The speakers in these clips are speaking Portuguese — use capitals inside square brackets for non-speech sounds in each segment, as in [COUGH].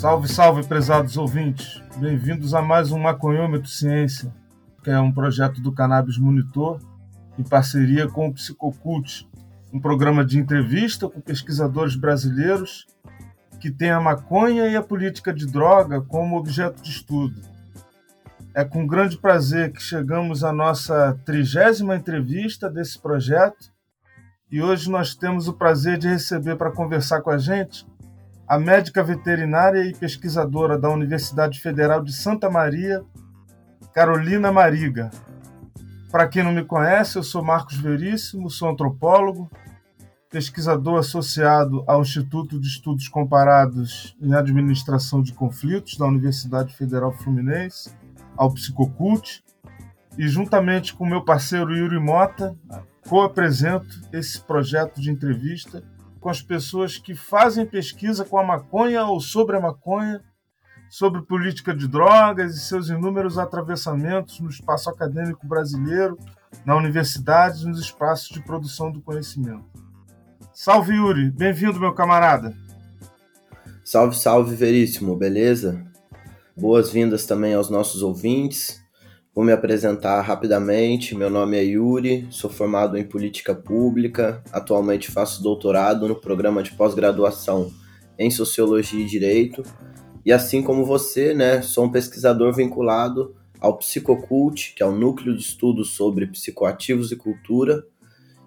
Salve, salve, prezados ouvintes. Bem-vindos a mais um Maconhômetro Ciência, que é um projeto do Cannabis Monitor em parceria com o Psicocult, um programa de entrevista com pesquisadores brasileiros que tem a maconha e a política de droga como objeto de estudo. É com grande prazer que chegamos à nossa trigésima entrevista desse projeto e hoje nós temos o prazer de receber para conversar com a gente a médica veterinária e pesquisadora da Universidade Federal de Santa Maria, Carolina Mariga. Para quem não me conhece, eu sou Marcos Veríssimo, sou antropólogo, pesquisador associado ao Instituto de Estudos Comparados em Administração de Conflitos da Universidade Federal Fluminense, ao Psicocult, e juntamente com meu parceiro Yuri Mota, co-apresento esse projeto de entrevista com as pessoas que fazem pesquisa com a maconha ou sobre a maconha, sobre política de drogas e seus inúmeros atravessamentos no espaço acadêmico brasileiro, na universidade e nos espaços de produção do conhecimento. Salve, Yuri! Bem-vindo, meu camarada! Salve, salve, Veríssimo, beleza? Boas-vindas também aos nossos ouvintes. Vou me apresentar rapidamente. Meu nome é Yuri, sou formado em política pública. Atualmente faço doutorado no programa de pós-graduação em Sociologia e Direito. E assim como você, né, sou um pesquisador vinculado ao Psicocult, que é o núcleo de estudos sobre psicoativos e cultura,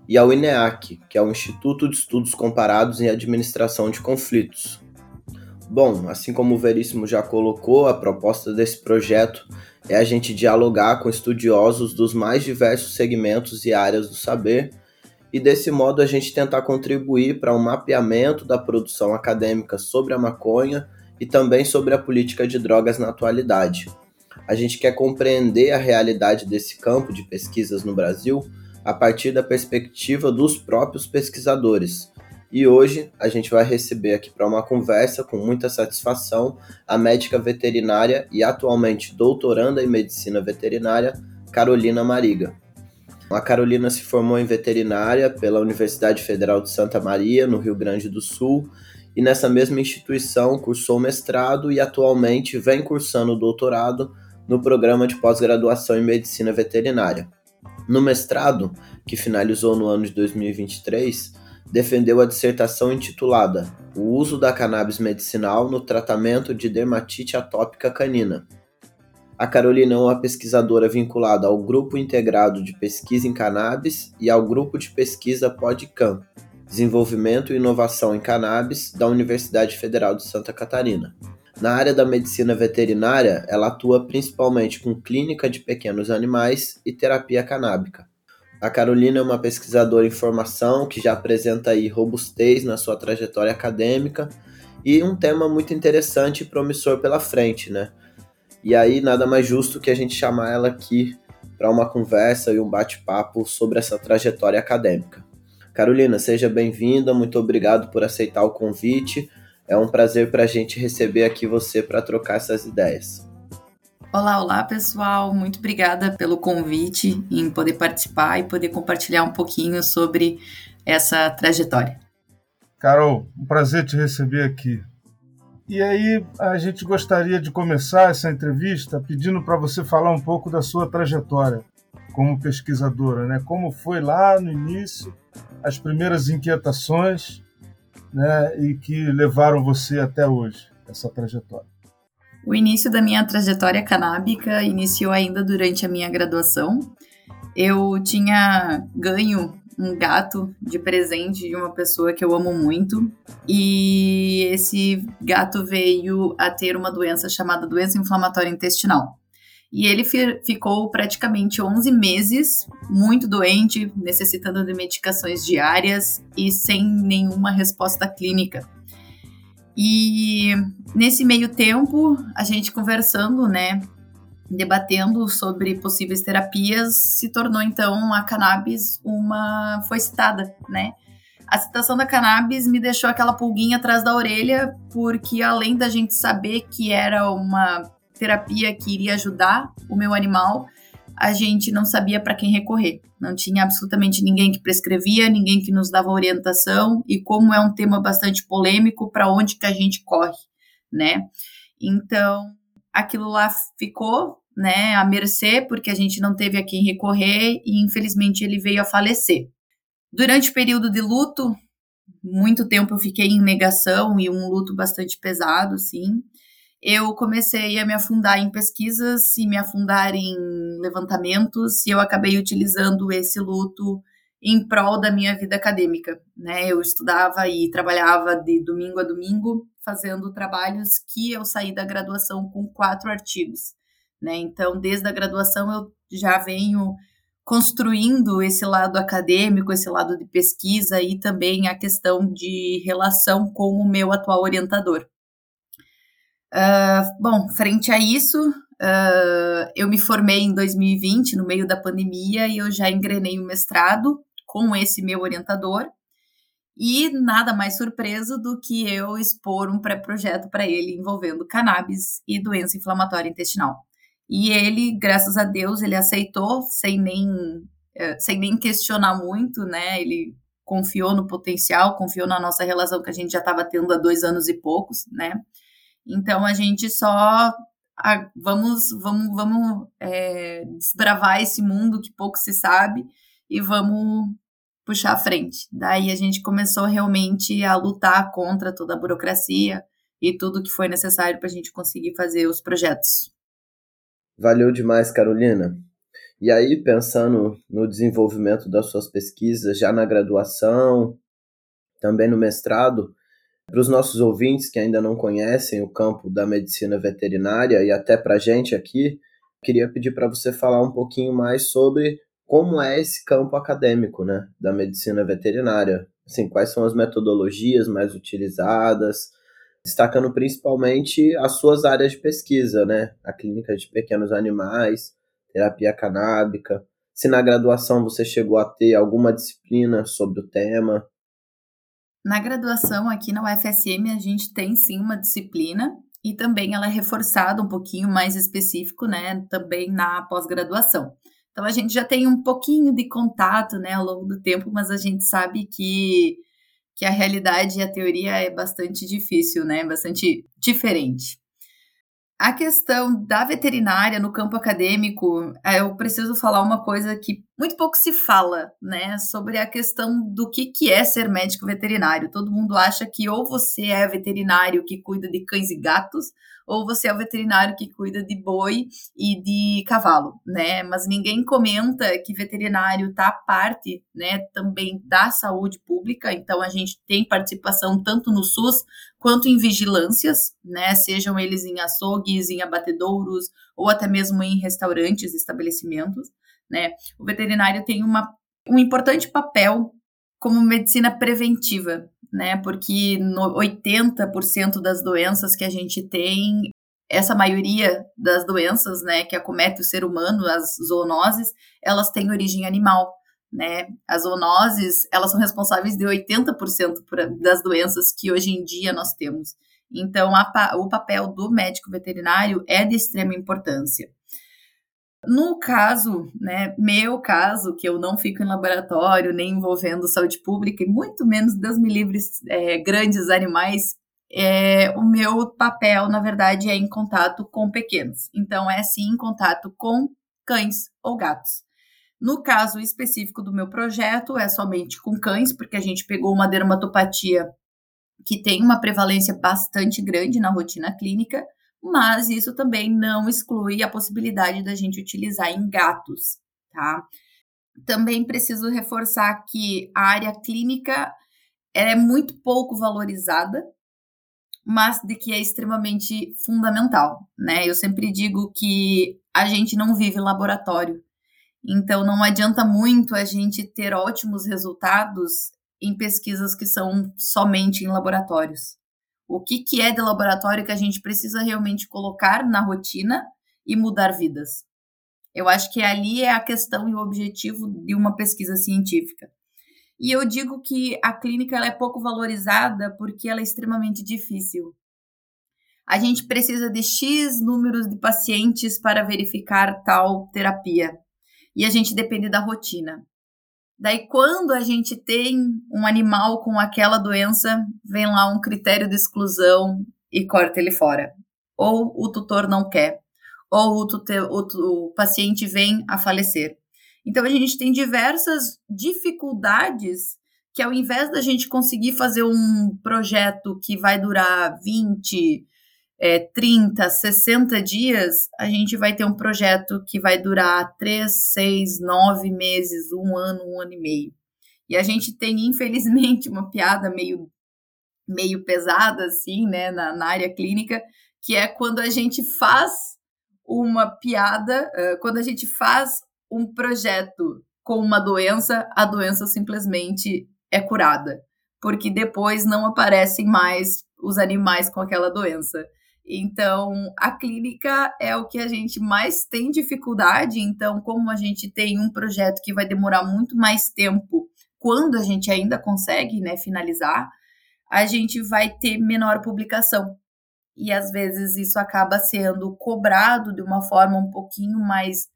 e ao INEAC, que é o Instituto de Estudos Comparados em Administração de Conflitos. Bom, assim como o Veríssimo já colocou, a proposta desse projeto é a gente dialogar com estudiosos dos mais diversos segmentos e áreas do saber, e desse modo a gente tentar contribuir para um mapeamento da produção acadêmica sobre a maconha e também sobre a política de drogas na atualidade. A gente quer compreender a realidade desse campo de pesquisas no Brasil a partir da perspectiva dos próprios pesquisadores e hoje a gente vai receber aqui para uma conversa com muita satisfação a médica veterinária e atualmente doutoranda em medicina veterinária, Carolina Mariga. A Carolina se formou em veterinária pela Universidade Federal de Santa Maria, no Rio Grande do Sul, e nessa mesma instituição cursou mestrado e atualmente vem cursando doutorado no programa de pós-graduação em medicina veterinária. No mestrado, que finalizou no ano de 2023, defendeu a dissertação intitulada O uso da cannabis medicinal no tratamento de dermatite atópica canina. A Carolina é uma pesquisadora vinculada ao Grupo Integrado de Pesquisa em Cannabis e ao Grupo de Pesquisa PodCam, Desenvolvimento e Inovação em Cannabis, da Universidade Federal de Santa Catarina. Na área da medicina veterinária, ela atua principalmente com clínica de pequenos animais e terapia canábica. A Carolina é uma pesquisadora em formação que já apresenta aí robustez na sua trajetória acadêmica e um tema muito interessante e promissor pela frente, né? E aí nada mais justo que a gente chamar ela aqui para uma conversa e um bate-papo sobre essa trajetória acadêmica. Carolina, seja bem-vinda, muito obrigado por aceitar o convite. É um prazer para a gente receber aqui você para trocar essas ideias. Olá, olá pessoal, muito obrigada pelo convite em poder participar e poder compartilhar um pouquinho sobre essa trajetória. Carol, um prazer te receber aqui. E aí, a gente gostaria de começar essa entrevista pedindo para você falar um pouco da sua trajetória como pesquisadora, né? Como foi lá no início, as primeiras inquietações, né, e que levaram você até hoje, essa trajetória. O início da minha trajetória canábica iniciou ainda durante a minha graduação. Eu tinha ganho um gato de presente de uma pessoa que eu amo muito, e esse gato veio a ter uma doença chamada doença inflamatória intestinal. E ele ficou praticamente 11 meses muito doente, necessitando de medicações diárias e sem nenhuma resposta clínica. E nesse meio tempo, a gente conversando, né, debatendo sobre possíveis terapias, se tornou então a cannabis uma foi citada, né? A citação da cannabis me deixou aquela pulguinha atrás da orelha, porque além da gente saber que era uma terapia que iria ajudar o meu animal, a gente não sabia para quem recorrer. Não tinha absolutamente ninguém que prescrevia, ninguém que nos dava orientação e como é um tema bastante polêmico, para onde que a gente corre, né? Então, aquilo lá ficou, né, à mercê, porque a gente não teve a quem recorrer e infelizmente ele veio a falecer. Durante o período de luto, muito tempo eu fiquei em negação e um luto bastante pesado, sim. Eu comecei a me afundar em pesquisas e me afundar em levantamentos e eu acabei utilizando esse luto em prol da minha vida acadêmica, né? Eu estudava e trabalhava de domingo a domingo, fazendo trabalhos que eu saí da graduação com quatro artigos, né? Então, desde a graduação eu já venho construindo esse lado acadêmico, esse lado de pesquisa e também a questão de relação com o meu atual orientador. Uh, bom, frente a isso, uh, eu me formei em 2020, no meio da pandemia, e eu já engrenei o mestrado com esse meu orientador. E nada mais surpreso do que eu expor um pré-projeto para ele envolvendo cannabis e doença inflamatória intestinal. E ele, graças a Deus, ele aceitou sem nem, eh, sem nem questionar muito, né? Ele confiou no potencial, confiou na nossa relação que a gente já estava tendo há dois anos e poucos, né? Então a gente só ah, vamos vamos vamos é, desbravar esse mundo que pouco se sabe e vamos puxar à frente. Daí a gente começou realmente a lutar contra toda a burocracia e tudo que foi necessário para a gente conseguir fazer os projetos. Valeu demais, Carolina. E aí, pensando no desenvolvimento das suas pesquisas, já na graduação, também no mestrado, para os nossos ouvintes que ainda não conhecem o campo da medicina veterinária e até para a gente aqui, queria pedir para você falar um pouquinho mais sobre como é esse campo acadêmico né, da medicina veterinária. Assim, quais são as metodologias mais utilizadas, destacando principalmente as suas áreas de pesquisa, né? A clínica de pequenos animais, terapia canábica. Se na graduação você chegou a ter alguma disciplina sobre o tema. Na graduação aqui na UFSM a gente tem sim uma disciplina e também ela é reforçada um pouquinho mais específico, né, também na pós-graduação. Então a gente já tem um pouquinho de contato, né, ao longo do tempo, mas a gente sabe que que a realidade e a teoria é bastante difícil, né, bastante diferente. A questão da veterinária no campo acadêmico, é, eu preciso falar uma coisa que muito pouco se fala, né, sobre a questão do que, que é ser médico veterinário. Todo mundo acha que ou você é veterinário que cuida de cães e gatos, ou você é o veterinário que cuida de boi e de cavalo, né? Mas ninguém comenta que veterinário está parte, né, também da saúde pública, então a gente tem participação tanto no SUS quanto em vigilâncias, né, sejam eles em açougues, em abatedouros ou até mesmo em restaurantes, estabelecimentos, né? O veterinário tem uma, um importante papel como medicina preventiva, né? Porque no 80% das doenças que a gente tem, essa maioria das doenças, né, que acomete o ser humano, as zoonoses, elas têm origem animal, né? As zoonoses, elas são responsáveis de 80% das doenças que hoje em dia nós temos. Então, a, o papel do médico veterinário é de extrema importância. No caso, né, meu caso, que eu não fico em laboratório, nem envolvendo saúde pública, e muito menos Deus me é, grandes animais, é, o meu papel, na verdade, é em contato com pequenos. Então, é sim em contato com cães ou gatos. No caso específico do meu projeto, é somente com cães, porque a gente pegou uma dermatopatia que tem uma prevalência bastante grande na rotina clínica, mas isso também não exclui a possibilidade da gente utilizar em gatos, tá? Também preciso reforçar que a área clínica é muito pouco valorizada, mas de que é extremamente fundamental, né? Eu sempre digo que a gente não vive laboratório, então não adianta muito a gente ter ótimos resultados em pesquisas que são somente em laboratórios o que, que é de laboratório que a gente precisa realmente colocar na rotina e mudar vidas. Eu acho que ali é a questão e o objetivo de uma pesquisa científica. E eu digo que a clínica ela é pouco valorizada porque ela é extremamente difícil. A gente precisa de X números de pacientes para verificar tal terapia. E a gente depende da rotina. Daí, quando a gente tem um animal com aquela doença, vem lá um critério de exclusão e corta ele fora. Ou o tutor não quer, ou o, tutor, o, o paciente vem a falecer. Então a gente tem diversas dificuldades que ao invés da gente conseguir fazer um projeto que vai durar 20, é, 30, 60 dias, a gente vai ter um projeto que vai durar 3, 6, 9 meses, um ano, um ano e meio. E a gente tem, infelizmente, [LAUGHS] uma piada meio, meio pesada, assim, né, na, na área clínica, que é quando a gente faz uma piada, uh, quando a gente faz um projeto com uma doença, a doença simplesmente é curada, porque depois não aparecem mais os animais com aquela doença. Então, a clínica é o que a gente mais tem dificuldade. Então, como a gente tem um projeto que vai demorar muito mais tempo, quando a gente ainda consegue né, finalizar, a gente vai ter menor publicação. E às vezes isso acaba sendo cobrado de uma forma um pouquinho mais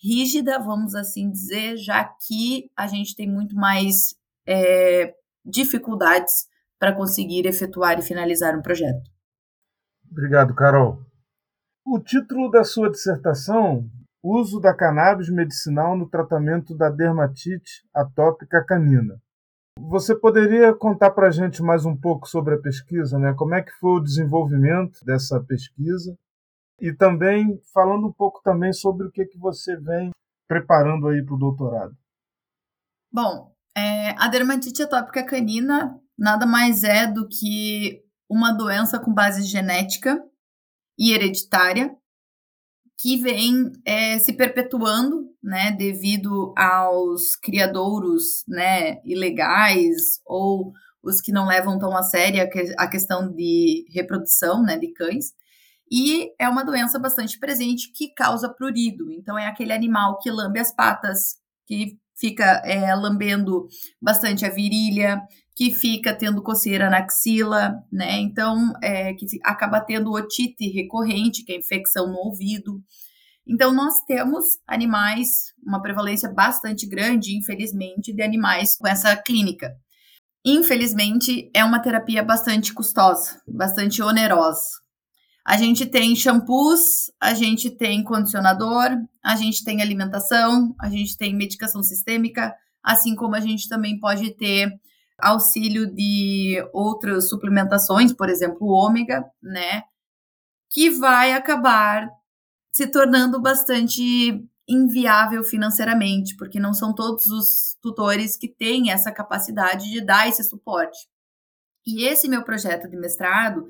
rígida, vamos assim dizer, já que a gente tem muito mais é, dificuldades para conseguir efetuar e finalizar um projeto. Obrigado, Carol. O título da sua dissertação, Uso da cannabis medicinal no tratamento da dermatite atópica canina. Você poderia contar para a gente mais um pouco sobre a pesquisa, né? Como é que foi o desenvolvimento dessa pesquisa e também falando um pouco também sobre o que que você vem preparando aí para o doutorado. Bom, é, a dermatite atópica canina nada mais é do que uma doença com base genética e hereditária que vem é, se perpetuando, né, devido aos criadouros, né, ilegais ou os que não levam tão a sério a questão de reprodução, né, de cães. E é uma doença bastante presente que causa prurido. Então, é aquele animal que lambe as patas, que fica é, lambendo bastante a virilha, que fica tendo coceira na axila, né? Então, é, que acaba tendo otite recorrente, que é infecção no ouvido. Então, nós temos animais, uma prevalência bastante grande, infelizmente, de animais com essa clínica. Infelizmente, é uma terapia bastante custosa, bastante onerosa. A gente tem shampoos, a gente tem condicionador, a gente tem alimentação, a gente tem medicação sistêmica, assim como a gente também pode ter auxílio de outras suplementações, por exemplo, o ômega, né? Que vai acabar se tornando bastante inviável financeiramente, porque não são todos os tutores que têm essa capacidade de dar esse suporte. E esse meu projeto de mestrado,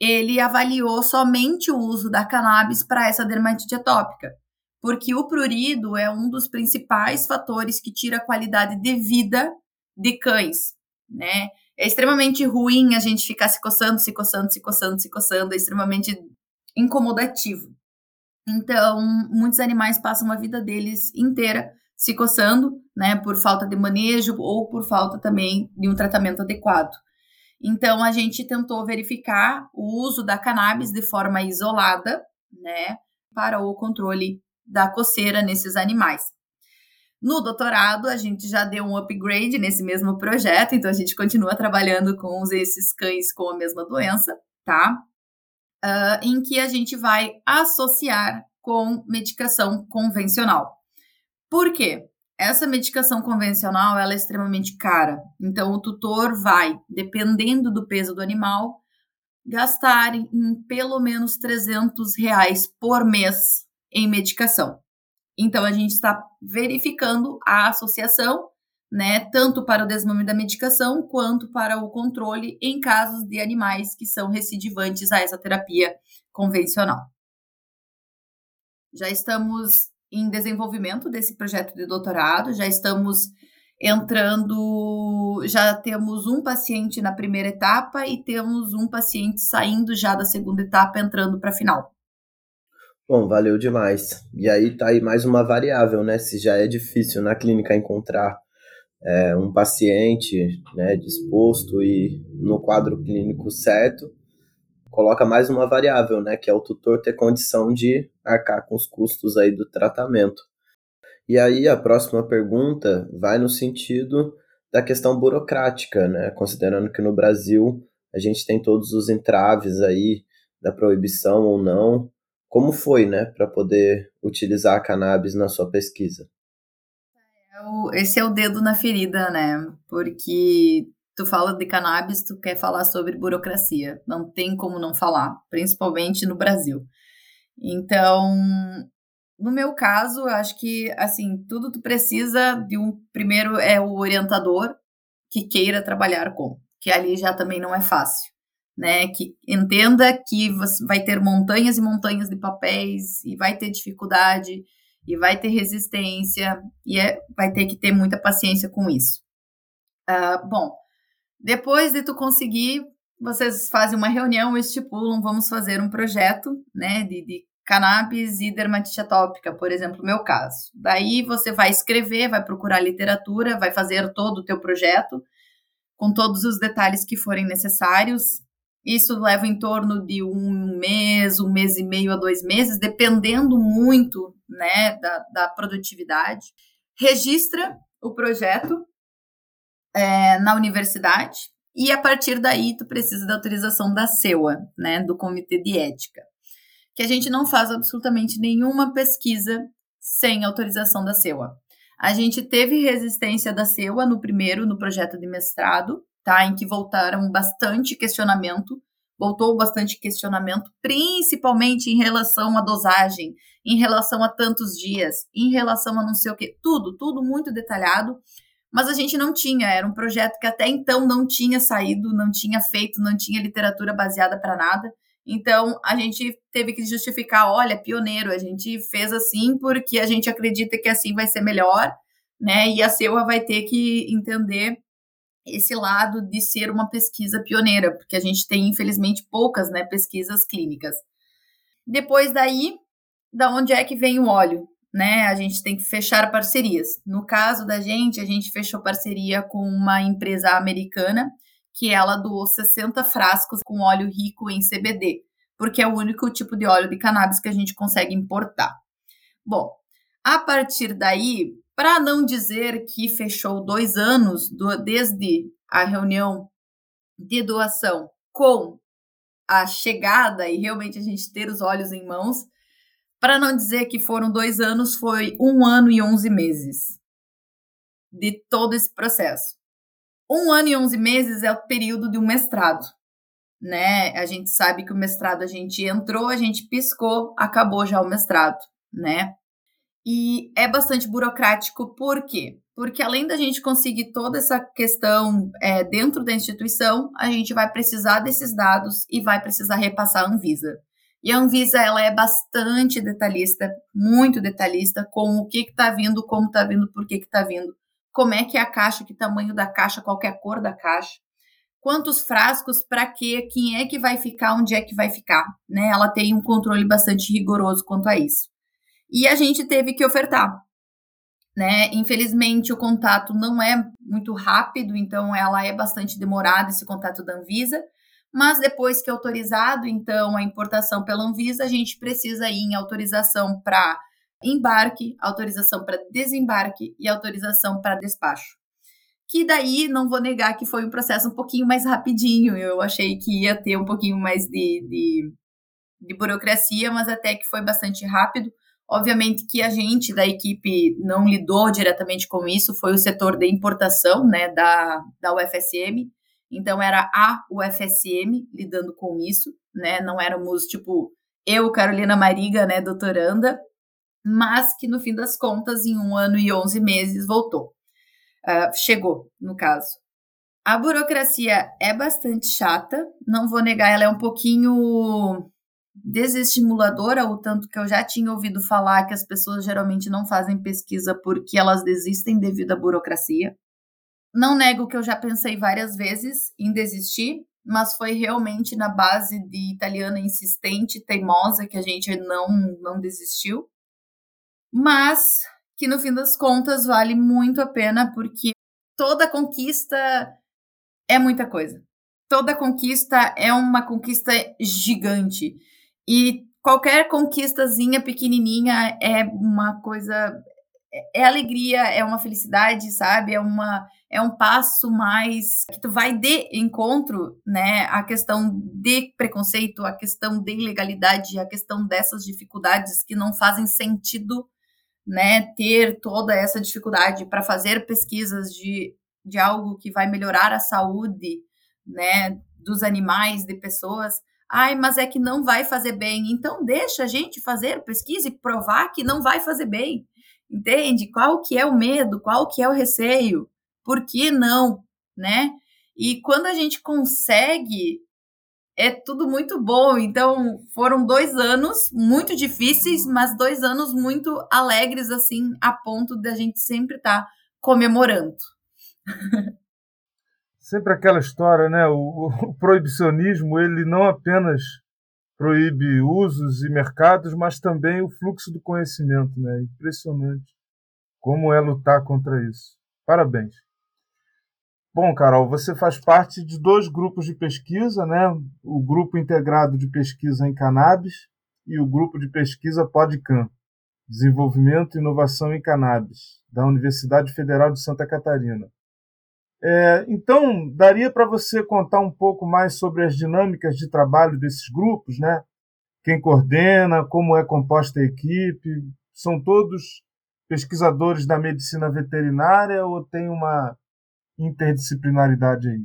ele avaliou somente o uso da cannabis para essa dermatite atópica, porque o prurido é um dos principais fatores que tira a qualidade de vida de cães, né? É extremamente ruim a gente ficar se coçando, se coçando, se coçando, se coçando, é extremamente incomodativo. Então, muitos animais passam a vida deles inteira se coçando, né, por falta de manejo ou por falta também de um tratamento adequado. Então, a gente tentou verificar o uso da cannabis de forma isolada, né, para o controle da coceira nesses animais. No doutorado, a gente já deu um upgrade nesse mesmo projeto, então a gente continua trabalhando com esses cães com a mesma doença, tá? Uh, em que a gente vai associar com medicação convencional. Por quê? Essa medicação convencional ela é extremamente cara. Então, o tutor vai, dependendo do peso do animal, gastar em pelo menos 300 reais por mês em medicação. Então, a gente está verificando a associação, né, tanto para o desmame da medicação quanto para o controle em casos de animais que são recidivantes a essa terapia convencional. Já estamos em desenvolvimento desse projeto de doutorado, já estamos entrando, já temos um paciente na primeira etapa e temos um paciente saindo já da segunda etapa, entrando para a final. Bom, valeu demais. E aí tá aí mais uma variável, né? Se já é difícil na clínica encontrar é, um paciente né, disposto e no quadro clínico certo, coloca mais uma variável, né, que é o tutor ter condição de arcar com os custos aí do tratamento. E aí a próxima pergunta vai no sentido da questão burocrática, né, considerando que no Brasil a gente tem todos os entraves aí da proibição ou não. Como foi, né, para poder utilizar a cannabis na sua pesquisa? É esse é o dedo na ferida, né? Porque tu fala de cannabis, tu quer falar sobre burocracia. Não tem como não falar, principalmente no Brasil. Então, no meu caso, eu acho que assim, tudo tu precisa de um primeiro é o orientador que queira trabalhar com, que ali já também não é fácil, né? Que entenda que você vai ter montanhas e montanhas de papéis e vai ter dificuldade e vai ter resistência e é, vai ter que ter muita paciência com isso. Uh, bom, depois de tu conseguir, vocês fazem uma reunião, estipulam, vamos fazer um projeto, né, de, de cannabis e dermatite atópica, por exemplo, meu caso. Daí você vai escrever, vai procurar literatura, vai fazer todo o teu projeto com todos os detalhes que forem necessários. Isso leva em torno de um mês, um mês e meio a dois meses, dependendo muito né, da, da produtividade. Registra o projeto é, na universidade e a partir daí tu precisa da autorização da CEUA, né, do Comitê de Ética que a gente não faz absolutamente nenhuma pesquisa sem autorização da CEUA. A gente teve resistência da CEUA no primeiro, no projeto de mestrado, tá? Em que voltaram bastante questionamento, voltou bastante questionamento, principalmente em relação à dosagem, em relação a tantos dias, em relação a não sei o que, tudo, tudo muito detalhado. Mas a gente não tinha, era um projeto que até então não tinha saído, não tinha feito, não tinha literatura baseada para nada. Então, a gente teve que justificar, olha, pioneiro, a gente fez assim porque a gente acredita que assim vai ser melhor, né? E a CEUA vai ter que entender esse lado de ser uma pesquisa pioneira, porque a gente tem, infelizmente, poucas né, pesquisas clínicas. Depois daí, da onde é que vem o óleo? Né, a gente tem que fechar parcerias. No caso da gente, a gente fechou parceria com uma empresa americana que ela doou 60 frascos com óleo rico em CBD, porque é o único tipo de óleo de cannabis que a gente consegue importar. Bom, a partir daí, para não dizer que fechou dois anos do, desde a reunião de doação com a chegada e realmente a gente ter os olhos em mãos, para não dizer que foram dois anos, foi um ano e onze meses de todo esse processo. Um ano e onze meses é o período de um mestrado, né? A gente sabe que o mestrado a gente entrou, a gente piscou, acabou já o mestrado, né? E é bastante burocrático, por quê? Porque além da gente conseguir toda essa questão é, dentro da instituição, a gente vai precisar desses dados e vai precisar repassar a Anvisa. E a Anvisa ela é bastante detalhista, muito detalhista, com o que está vindo, como está vindo, por que está vindo como é que é a caixa, que tamanho da caixa, qual é a cor da caixa, quantos frascos, para quê, quem é que vai ficar, onde é que vai ficar, né? Ela tem um controle bastante rigoroso quanto a isso. E a gente teve que ofertar, né? Infelizmente o contato não é muito rápido, então ela é bastante demorada esse contato da Anvisa, mas depois que é autorizado, então a importação pela Anvisa, a gente precisa ir em autorização para embarque, autorização para desembarque e autorização para despacho. Que daí não vou negar que foi um processo um pouquinho mais rapidinho. Eu achei que ia ter um pouquinho mais de, de, de burocracia, mas até que foi bastante rápido. Obviamente que a gente da equipe não lidou diretamente com isso, foi o setor de importação né, da, da UFSM. Então era a UFSM lidando com isso, né? Não éramos tipo eu, Carolina Mariga, né, doutoranda, mas que no fim das contas, em um ano e onze meses, voltou. Uh, chegou, no caso. A burocracia é bastante chata, não vou negar, ela é um pouquinho desestimuladora, o tanto que eu já tinha ouvido falar que as pessoas geralmente não fazem pesquisa porque elas desistem devido à burocracia. Não nego que eu já pensei várias vezes em desistir, mas foi realmente na base de italiana insistente, teimosa, que a gente não, não desistiu mas que no fim das contas vale muito a pena porque toda conquista é muita coisa. Toda conquista é uma conquista gigante e qualquer conquistazinha pequenininha é uma coisa é alegria, é uma felicidade, sabe? É uma é um passo mais que tu vai de encontro, né, a questão de preconceito, a questão de ilegalidade, a questão dessas dificuldades que não fazem sentido, né, ter toda essa dificuldade para fazer pesquisas de, de algo que vai melhorar a saúde, né, dos animais, de pessoas. Ai, mas é que não vai fazer bem. Então deixa a gente fazer pesquisa e provar que não vai fazer bem. Entende? Qual que é o medo? Qual que é o receio? Por que não, né? E quando a gente consegue, é tudo muito bom. Então, foram dois anos muito difíceis, mas dois anos muito alegres, assim, a ponto de a gente sempre estar tá comemorando. [LAUGHS] Sempre aquela história, né? O, o proibicionismo, ele não apenas proíbe usos e mercados, mas também o fluxo do conhecimento, né? Impressionante como é lutar contra isso. Parabéns. Bom, Carol, você faz parte de dois grupos de pesquisa, né? O grupo integrado de pesquisa em cannabis e o grupo de pesquisa PodCam, Desenvolvimento e Inovação em Cannabis, da Universidade Federal de Santa Catarina. É, então, daria para você contar um pouco mais sobre as dinâmicas de trabalho desses grupos, né? Quem coordena, como é composta a equipe, são todos pesquisadores da medicina veterinária ou tem uma interdisciplinaridade aí?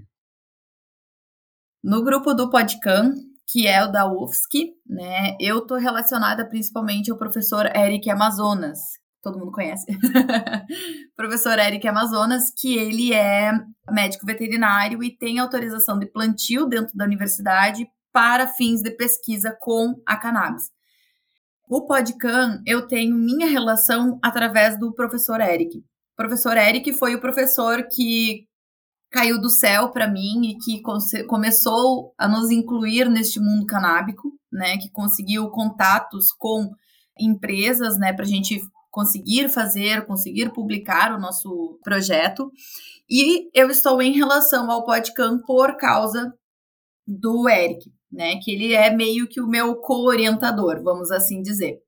No grupo do Podcam, que é o da UFSC, né, eu estou relacionada principalmente ao professor Eric Amazonas, todo mundo conhece. [LAUGHS] professor Eric Amazonas, que ele é médico veterinário e tem autorização de plantio dentro da universidade para fins de pesquisa com a cannabis. O Podcam, eu tenho minha relação através do professor Eric. O professor Eric foi o professor que caiu do céu para mim e que começou a nos incluir neste mundo canábico, né, que conseguiu contatos com empresas, né, para a gente conseguir fazer, conseguir publicar o nosso projeto. E eu estou em relação ao Podcam por causa do Eric, né? Que ele é meio que o meu co-orientador, vamos assim dizer.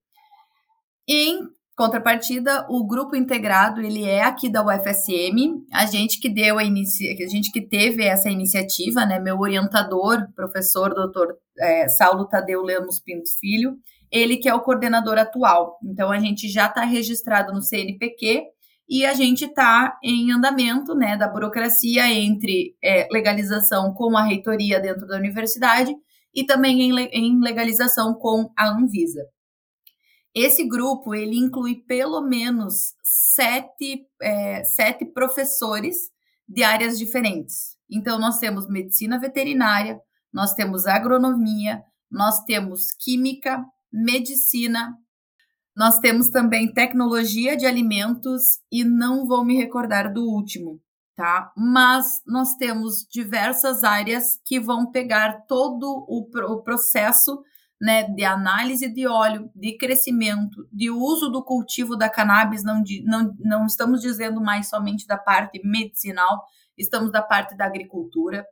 Em contrapartida, o grupo integrado ele é aqui da UFSM, a gente que deu a inici... a gente que teve essa iniciativa, né? Meu orientador, professor doutor é, Saulo Tadeu Lemos Pinto Filho, ele que é o coordenador atual. Então a gente já está registrado no CNPq e a gente está em andamento né, da burocracia entre é, legalização com a reitoria dentro da universidade e também em, em legalização com a Anvisa. Esse grupo ele inclui pelo menos sete, é, sete professores de áreas diferentes. Então, nós temos medicina veterinária, nós temos agronomia, nós temos química, medicina, nós temos também tecnologia de alimentos e não vou me recordar do último, tá? Mas nós temos diversas áreas que vão pegar todo o, o processo né, de análise de óleo, de crescimento, de uso do cultivo da cannabis, não, de, não, não estamos dizendo mais somente da parte medicinal, estamos da parte da agricultura.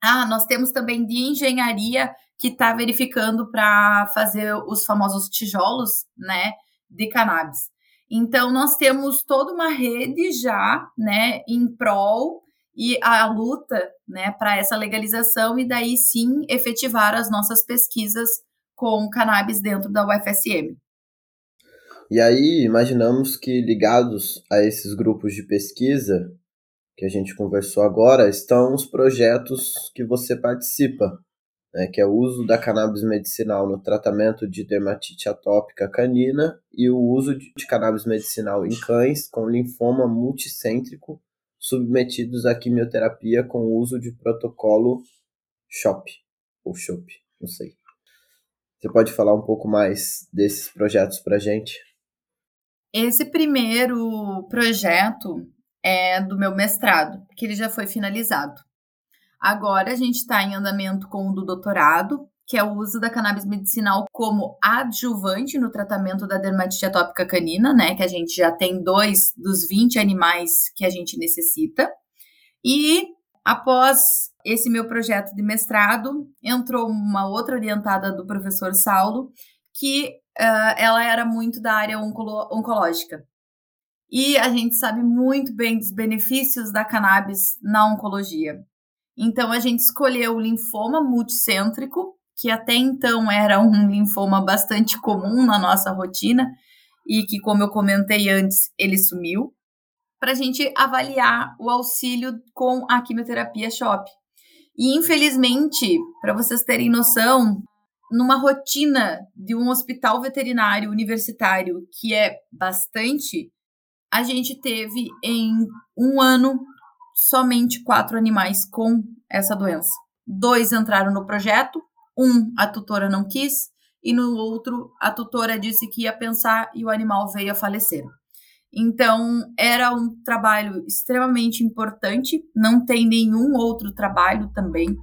Ah, nós temos também de engenharia que está verificando para fazer os famosos tijolos, né, de cannabis. Então, nós temos toda uma rede já, né, em prol e a luta, né, para essa legalização e daí sim efetivar as nossas pesquisas com cannabis dentro da UFSM. E aí, imaginamos que ligados a esses grupos de pesquisa que a gente conversou agora, estão os projetos que você participa, né, que é o uso da cannabis medicinal no tratamento de dermatite atópica canina e o uso de cannabis medicinal em cães com linfoma multicêntrico submetidos à quimioterapia com o uso de protocolo SHOP, ou SHOP, não sei. Você pode falar um pouco mais desses projetos para gente? Esse primeiro projeto é do meu mestrado, que ele já foi finalizado. Agora a gente está em andamento com o do doutorado, que é o uso da cannabis medicinal como adjuvante no tratamento da dermatite atópica canina, né? Que a gente já tem dois dos 20 animais que a gente necessita. E após esse meu projeto de mestrado, entrou uma outra orientada do professor Saulo, que uh, ela era muito da área oncolo oncológica. E a gente sabe muito bem dos benefícios da cannabis na oncologia. Então a gente escolheu o linfoma multicêntrico, que até então era um linfoma bastante comum na nossa rotina e que, como eu comentei antes, ele sumiu, para a gente avaliar o auxílio com a quimioterapia SHOP. E infelizmente, para vocês terem noção, numa rotina de um hospital veterinário universitário que é bastante, a gente teve em um ano somente quatro animais com essa doença. Dois entraram no projeto, um a tutora não quis, e no outro a tutora disse que ia pensar e o animal veio a falecer. Então, era um trabalho extremamente importante, não tem nenhum outro trabalho também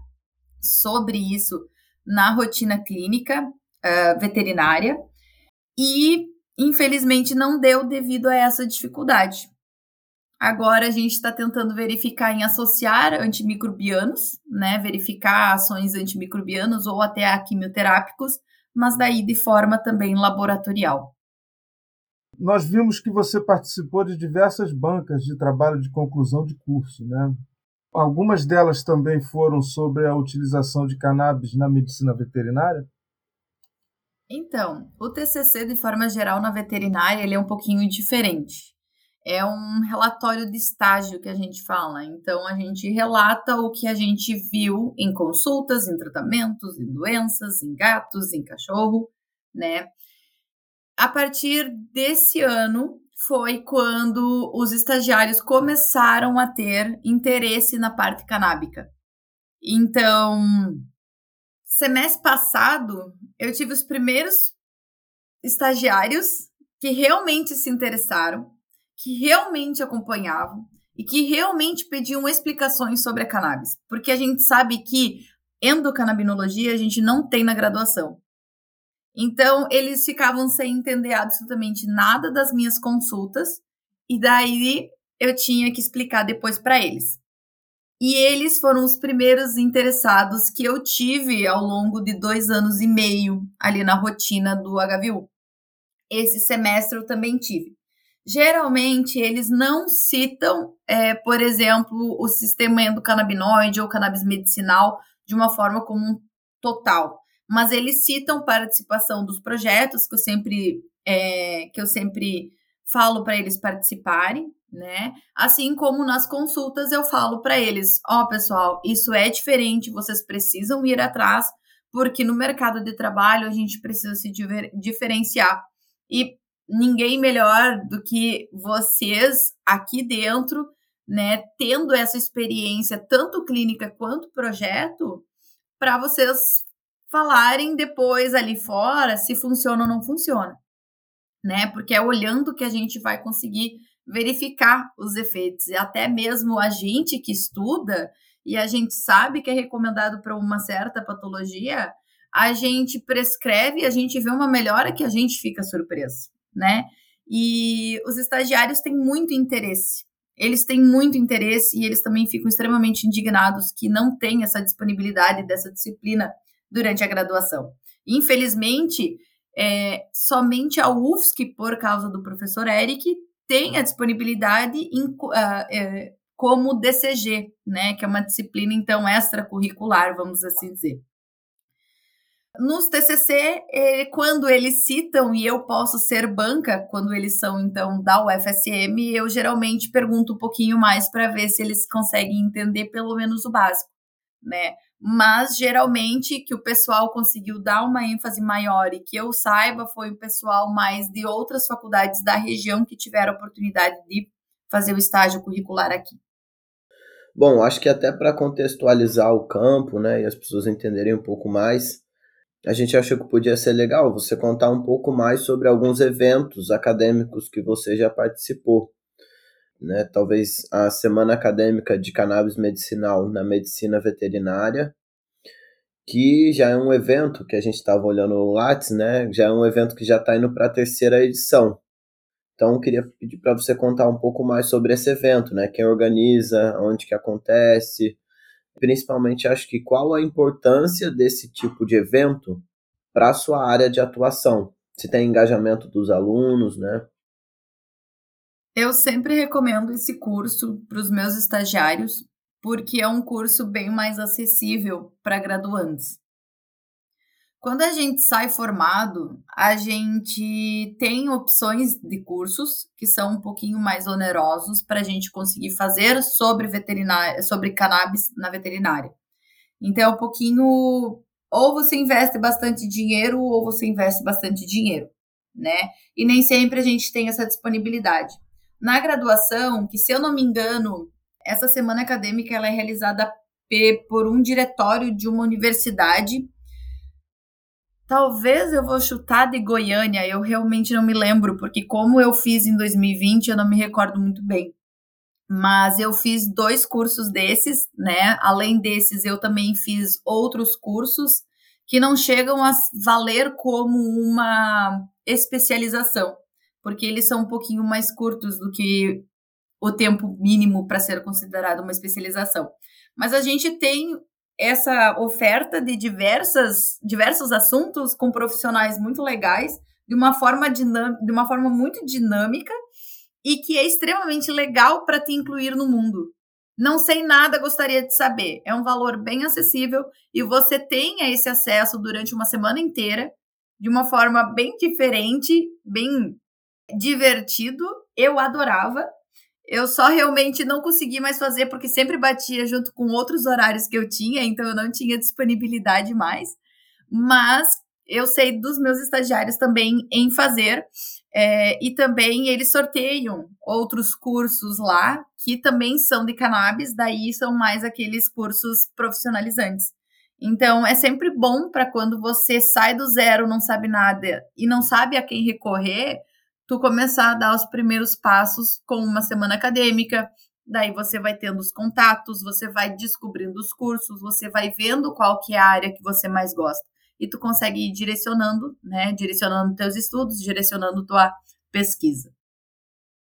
sobre isso na rotina clínica uh, veterinária, e infelizmente não deu devido a essa dificuldade. Agora a gente está tentando verificar em associar antimicrobianos, né? Verificar ações antimicrobianos ou até a quimioterápicos, mas daí de forma também laboratorial. Nós vimos que você participou de diversas bancas de trabalho de conclusão de curso, né? Algumas delas também foram sobre a utilização de cannabis na medicina veterinária? Então, o TCC, de forma geral, na veterinária, ele é um pouquinho diferente é um relatório de estágio que a gente fala. Então, a gente relata o que a gente viu em consultas, em tratamentos, em doenças, em gatos, em cachorro, né? A partir desse ano foi quando os estagiários começaram a ter interesse na parte canábica. Então, semestre passado, eu tive os primeiros estagiários que realmente se interessaram que realmente acompanhavam e que realmente pediam explicações sobre a cannabis, porque a gente sabe que endocannabinologia a gente não tem na graduação. Então, eles ficavam sem entender absolutamente nada das minhas consultas, e daí eu tinha que explicar depois para eles. E eles foram os primeiros interessados que eu tive ao longo de dois anos e meio ali na rotina do HVU. Esse semestre eu também tive geralmente eles não citam, é, por exemplo, o sistema endocannabinoide ou cannabis medicinal de uma forma comum total, mas eles citam participação dos projetos que eu sempre é, que eu sempre falo para eles participarem, né? Assim como nas consultas eu falo para eles, ó oh, pessoal, isso é diferente, vocês precisam ir atrás, porque no mercado de trabalho a gente precisa se diferenciar. E ninguém melhor do que vocês aqui dentro, né, tendo essa experiência tanto clínica quanto projeto, para vocês falarem depois ali fora se funciona ou não funciona, né? Porque é olhando que a gente vai conseguir verificar os efeitos e até mesmo a gente que estuda e a gente sabe que é recomendado para uma certa patologia, a gente prescreve, a gente vê uma melhora que a gente fica surpreso né? E os estagiários têm muito interesse. Eles têm muito interesse e eles também ficam extremamente indignados que não tem essa disponibilidade dessa disciplina durante a graduação. Infelizmente, é, somente a UFSC, por causa do professor Eric, tem a disponibilidade em, uh, é, como DCG, né, que é uma disciplina então extracurricular, vamos assim dizer. Nos TCC, eh, quando eles citam e eu posso ser banca, quando eles são então da UFSM, eu geralmente pergunto um pouquinho mais para ver se eles conseguem entender pelo menos o básico, né? Mas geralmente que o pessoal conseguiu dar uma ênfase maior e que eu saiba foi o pessoal mais de outras faculdades da região que tiveram a oportunidade de fazer o estágio curricular aqui. Bom, acho que até para contextualizar o campo, né, e as pessoas entenderem um pouco mais, a gente achou que podia ser legal você contar um pouco mais sobre alguns eventos acadêmicos que você já participou. Né? Talvez a Semana Acadêmica de Cannabis Medicinal na Medicina Veterinária, que já é um evento que a gente estava olhando no Lattes, né? já é um evento que já está indo para a terceira edição. Então, queria pedir para você contar um pouco mais sobre esse evento, né? Quem organiza, onde que acontece, principalmente acho que qual a importância desse tipo de evento para a sua área de atuação. Se tem engajamento dos alunos, né? Eu sempre recomendo esse curso para os meus estagiários, porque é um curso bem mais acessível para graduandos. Quando a gente sai formado, a gente tem opções de cursos que são um pouquinho mais onerosos para a gente conseguir fazer sobre veterinária, sobre cannabis na veterinária. Então é um pouquinho ou você investe bastante dinheiro ou você investe bastante dinheiro, né? E nem sempre a gente tem essa disponibilidade. Na graduação, que se eu não me engano, essa semana acadêmica ela é realizada por um diretório de uma universidade Talvez eu vou chutar de Goiânia, eu realmente não me lembro, porque como eu fiz em 2020, eu não me recordo muito bem. Mas eu fiz dois cursos desses, né? Além desses, eu também fiz outros cursos que não chegam a valer como uma especialização, porque eles são um pouquinho mais curtos do que o tempo mínimo para ser considerado uma especialização. Mas a gente tem essa oferta de diversas, diversos assuntos com profissionais muito legais, de uma forma, de uma forma muito dinâmica e que é extremamente legal para te incluir no mundo. Não sei nada, gostaria de saber. É um valor bem acessível e você tem esse acesso durante uma semana inteira, de uma forma bem diferente, bem divertido. Eu adorava. Eu só realmente não consegui mais fazer porque sempre batia junto com outros horários que eu tinha, então eu não tinha disponibilidade mais. Mas eu sei dos meus estagiários também em fazer. É, e também eles sorteiam outros cursos lá que também são de cannabis, daí são mais aqueles cursos profissionalizantes. Então é sempre bom para quando você sai do zero, não sabe nada e não sabe a quem recorrer, tu começar a dar os primeiros passos com uma semana acadêmica, daí você vai tendo os contatos, você vai descobrindo os cursos, você vai vendo qual que é a área que você mais gosta. E tu consegue ir direcionando, né, direcionando teus estudos, direcionando tua pesquisa.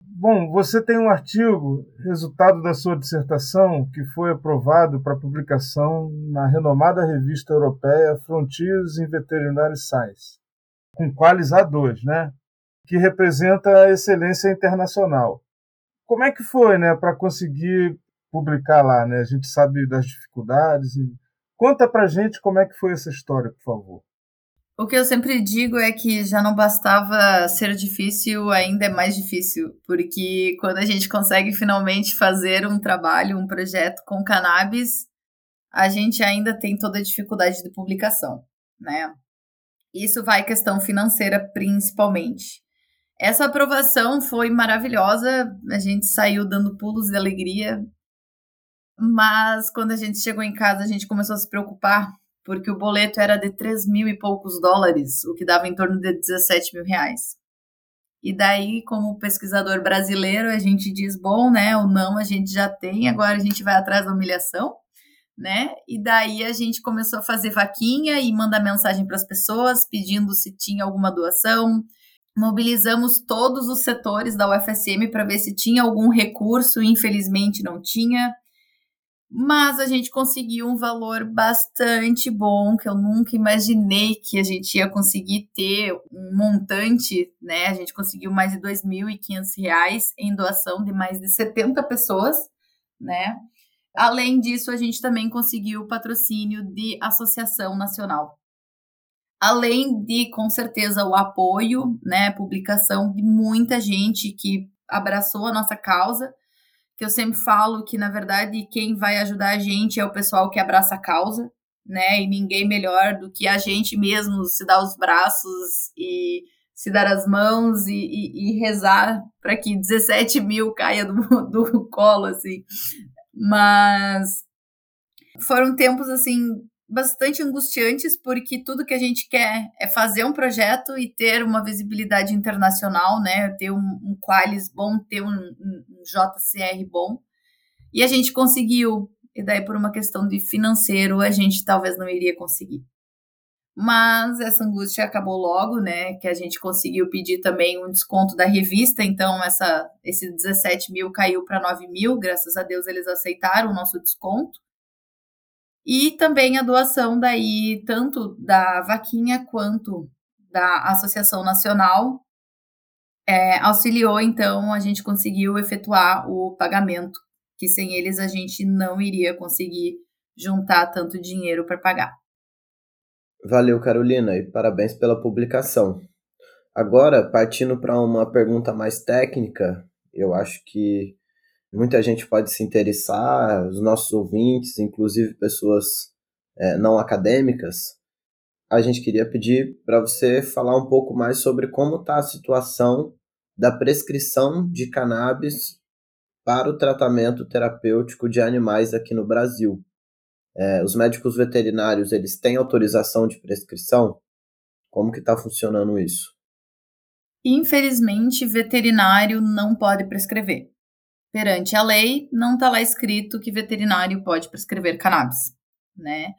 Bom, você tem um artigo, resultado da sua dissertação, que foi aprovado para publicação na renomada revista europeia Frontiers in Veterinary Science, com Qualis A2, né? Que representa a excelência internacional. Como é que foi, né, para conseguir publicar lá, né? A gente sabe das dificuldades. E... Conta para gente como é que foi essa história, por favor. O que eu sempre digo é que já não bastava ser difícil, ainda é mais difícil, porque quando a gente consegue finalmente fazer um trabalho, um projeto com cannabis, a gente ainda tem toda a dificuldade de publicação, né? Isso vai questão financeira principalmente. Essa aprovação foi maravilhosa, a gente saiu dando pulos de alegria, mas quando a gente chegou em casa, a gente começou a se preocupar, porque o boleto era de 3 mil e poucos dólares, o que dava em torno de 17 mil reais. E daí, como pesquisador brasileiro, a gente diz, bom, né, o não a gente já tem, agora a gente vai atrás da humilhação, né? E daí a gente começou a fazer vaquinha e mandar mensagem para as pessoas pedindo se tinha alguma doação, mobilizamos todos os setores da UFSM para ver se tinha algum recurso, infelizmente não tinha. Mas a gente conseguiu um valor bastante bom, que eu nunca imaginei que a gente ia conseguir ter um montante, né? A gente conseguiu mais de R$ 2.500 em doação de mais de 70 pessoas, né? Além disso, a gente também conseguiu o patrocínio de associação nacional além de, com certeza, o apoio, né, publicação de muita gente que abraçou a nossa causa, que eu sempre falo que, na verdade, quem vai ajudar a gente é o pessoal que abraça a causa, né, e ninguém melhor do que a gente mesmo se dar os braços e se dar as mãos e, e, e rezar para que 17 mil caia do, [LAUGHS] do colo, assim. Mas foram tempos, assim, bastante angustiantes, porque tudo que a gente quer é fazer um projeto e ter uma visibilidade internacional, né? Ter um, um Qualis bom, ter um, um, um JCR bom. E a gente conseguiu. E daí, por uma questão de financeiro, a gente talvez não iria conseguir. Mas essa angústia acabou logo, né? Que a gente conseguiu pedir também um desconto da revista, então essa, esse 17 mil caiu para 9 mil, graças a Deus eles aceitaram o nosso desconto. E também a doação daí, tanto da vaquinha quanto da Associação Nacional, é, auxiliou, então, a gente conseguiu efetuar o pagamento, que sem eles a gente não iria conseguir juntar tanto dinheiro para pagar. Valeu, Carolina, e parabéns pela publicação. Agora, partindo para uma pergunta mais técnica, eu acho que muita gente pode se interessar, os nossos ouvintes, inclusive pessoas é, não acadêmicas, a gente queria pedir para você falar um pouco mais sobre como está a situação da prescrição de cannabis para o tratamento terapêutico de animais aqui no Brasil. É, os médicos veterinários eles têm autorização de prescrição? Como que está funcionando isso? Infelizmente, veterinário não pode prescrever. Perante a lei, não está lá escrito que veterinário pode prescrever cannabis, né?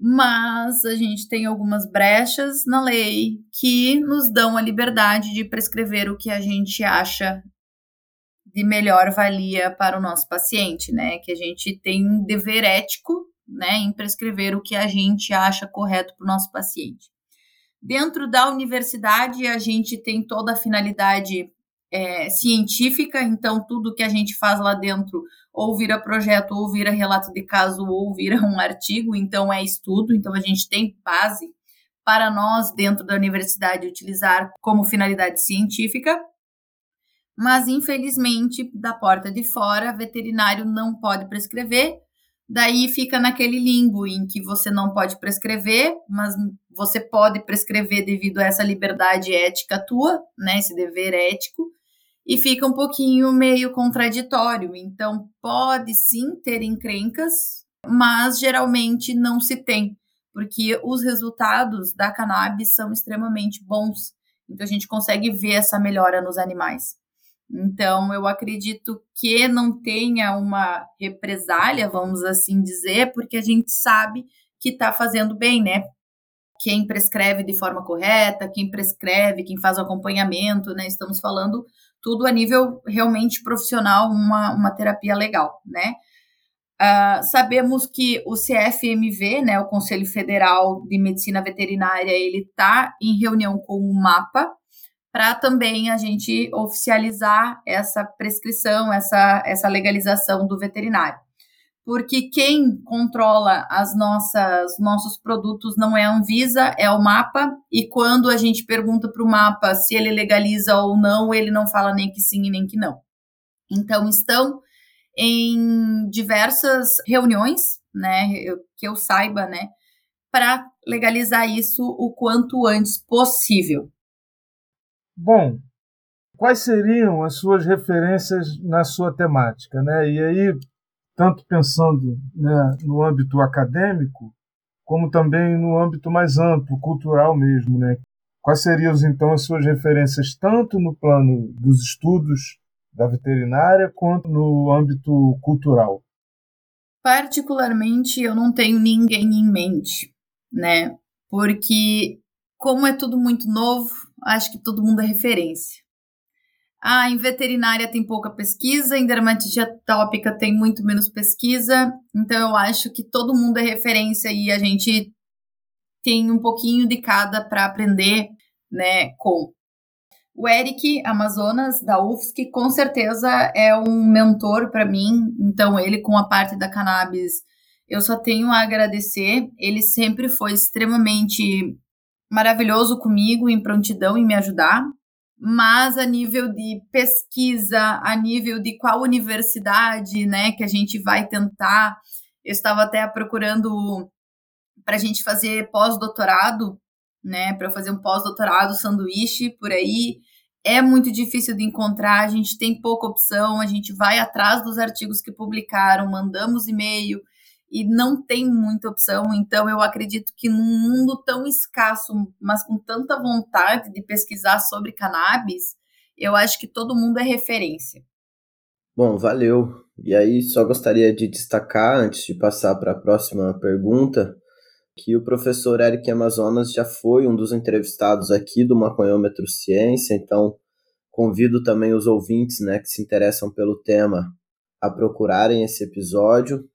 Mas a gente tem algumas brechas na lei que nos dão a liberdade de prescrever o que a gente acha de melhor valia para o nosso paciente, né? Que a gente tem um dever ético, né, em prescrever o que a gente acha correto para o nosso paciente. Dentro da universidade, a gente tem toda a finalidade é, científica, então tudo que a gente faz lá dentro ou vira projeto, ou vira relato de caso, ou vira um artigo, então é estudo, então a gente tem base para nós, dentro da universidade, utilizar como finalidade científica, mas infelizmente, da porta de fora, veterinário não pode prescrever, daí fica naquele limbo em que você não pode prescrever, mas você pode prescrever devido a essa liberdade ética tua, né, esse dever ético, e fica um pouquinho meio contraditório. Então, pode sim ter encrencas, mas geralmente não se tem, porque os resultados da cannabis são extremamente bons. Então, a gente consegue ver essa melhora nos animais. Então, eu acredito que não tenha uma represália, vamos assim dizer, porque a gente sabe que está fazendo bem, né? Quem prescreve de forma correta, quem prescreve, quem faz o acompanhamento, né? Estamos falando tudo a nível realmente profissional, uma, uma terapia legal, né? Uh, sabemos que o CFMV, né, o Conselho Federal de Medicina Veterinária, ele está em reunião com o MAPA para também a gente oficializar essa prescrição, essa, essa legalização do veterinário porque quem controla as nossas nossos produtos não é a Anvisa, é o mapa, e quando a gente pergunta para o mapa se ele legaliza ou não, ele não fala nem que sim e nem que não. Então estão em diversas reuniões, né, que eu saiba, né, para legalizar isso o quanto antes possível. Bom, quais seriam as suas referências na sua temática, né? E aí tanto pensando né, no âmbito acadêmico, como também no âmbito mais amplo, cultural mesmo. Né? Quais seriam, então, as suas referências, tanto no plano dos estudos da veterinária, quanto no âmbito cultural? Particularmente, eu não tenho ninguém em mente, né? Porque, como é tudo muito novo, acho que todo mundo é referência. Ah, em veterinária tem pouca pesquisa, em dermatite atópica tem muito menos pesquisa. Então eu acho que todo mundo é referência e a gente tem um pouquinho de cada para aprender, né, com. O Eric Amazonas da UFSC com certeza é um mentor para mim, então ele com a parte da cannabis, eu só tenho a agradecer. Ele sempre foi extremamente maravilhoso comigo em prontidão em me ajudar mas a nível de pesquisa, a nível de qual universidade, né, que a gente vai tentar. Eu estava até procurando para a gente fazer pós-doutorado, né, para fazer um pós-doutorado sanduíche por aí. É muito difícil de encontrar, a gente tem pouca opção, a gente vai atrás dos artigos que publicaram, mandamos e-mail, e não tem muita opção. Então, eu acredito que num mundo tão escasso, mas com tanta vontade de pesquisar sobre cannabis, eu acho que todo mundo é referência. Bom, valeu. E aí, só gostaria de destacar, antes de passar para a próxima pergunta, que o professor Eric Amazonas já foi um dos entrevistados aqui do Maconhômetro Ciência, então convido também os ouvintes né, que se interessam pelo tema a procurarem esse episódio.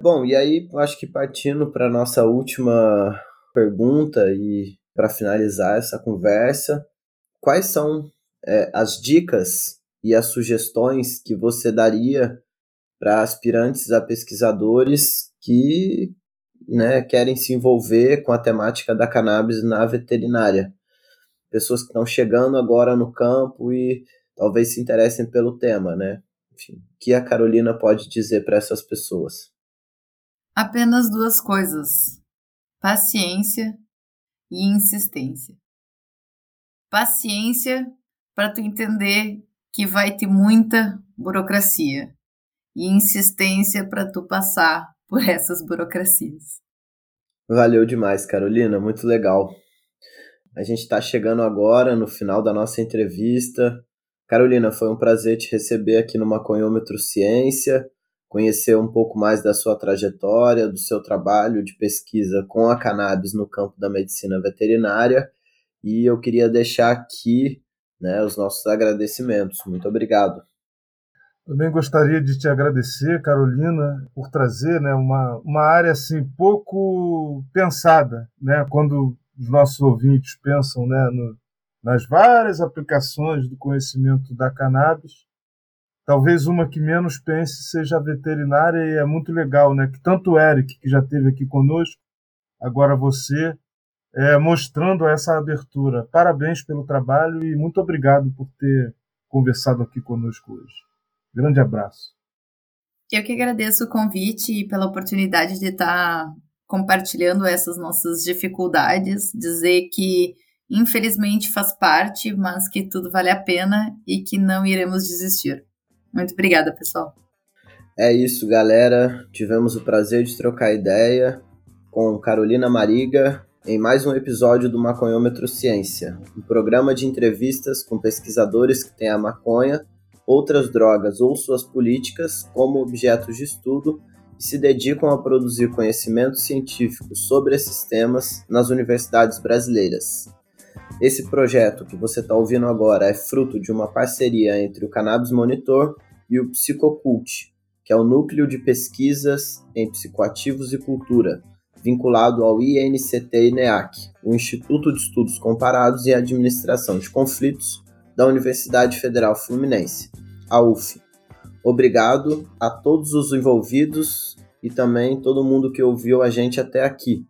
Bom, e aí acho que partindo para nossa última pergunta e para finalizar essa conversa, quais são é, as dicas e as sugestões que você daria para aspirantes a pesquisadores que né, querem se envolver com a temática da cannabis na veterinária. Pessoas que estão chegando agora no campo e talvez se interessem pelo tema, né? Enfim, o que a Carolina pode dizer para essas pessoas? Apenas duas coisas: paciência e insistência. Paciência para tu entender que vai ter muita burocracia e insistência para tu passar por essas burocracias. Valeu demais, Carolina, muito legal. A gente está chegando agora no final da nossa entrevista. Carolina, foi um prazer te receber aqui no Maconhômetro Ciência, conhecer um pouco mais da sua trajetória, do seu trabalho de pesquisa com a cannabis no campo da medicina veterinária. E eu queria deixar aqui né, os nossos agradecimentos. Muito obrigado. Também gostaria de te agradecer, Carolina, por trazer né, uma, uma área assim pouco pensada, né, quando os nossos ouvintes pensam né, no, nas várias aplicações do conhecimento da cannabis. Talvez uma que menos pense seja a veterinária e é muito legal, né? Que tanto o Eric, que já esteve aqui conosco, agora você, é, mostrando essa abertura. Parabéns pelo trabalho e muito obrigado por ter conversado aqui conosco hoje. Grande abraço. Eu que agradeço o convite e pela oportunidade de estar compartilhando essas nossas dificuldades, dizer que infelizmente faz parte, mas que tudo vale a pena e que não iremos desistir. Muito obrigada, pessoal. É isso, galera. Tivemos o prazer de trocar ideia com Carolina Mariga em mais um episódio do Maconhômetro Ciência, um programa de entrevistas com pesquisadores que têm a maconha, outras drogas ou suas políticas como objetos de estudo e se dedicam a produzir conhecimento científico sobre esses temas nas universidades brasileiras. Esse projeto que você está ouvindo agora é fruto de uma parceria entre o Cannabis Monitor e o Psicocult, que é o núcleo de pesquisas em psicoativos e cultura, vinculado ao INCT-INEAC, o Instituto de Estudos Comparados e Administração de Conflitos da Universidade Federal Fluminense, a UF. Obrigado a todos os envolvidos e também todo mundo que ouviu a gente até aqui.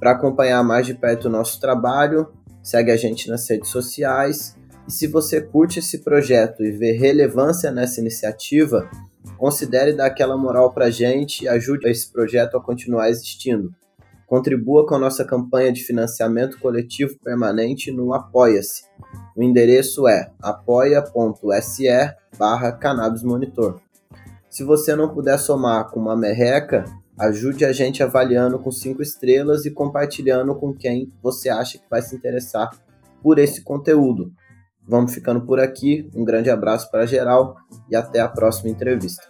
Para acompanhar mais de perto o nosso trabalho, segue a gente nas redes sociais. E se você curte esse projeto e vê relevância nessa iniciativa, considere dar aquela moral para gente e ajude esse projeto a continuar existindo. Contribua com a nossa campanha de financiamento coletivo permanente no Apoia-se. O endereço é apoia.se barra. Se você não puder somar com uma merreca, Ajude a gente avaliando com cinco estrelas e compartilhando com quem você acha que vai se interessar por esse conteúdo. Vamos ficando por aqui. Um grande abraço para geral e até a próxima entrevista.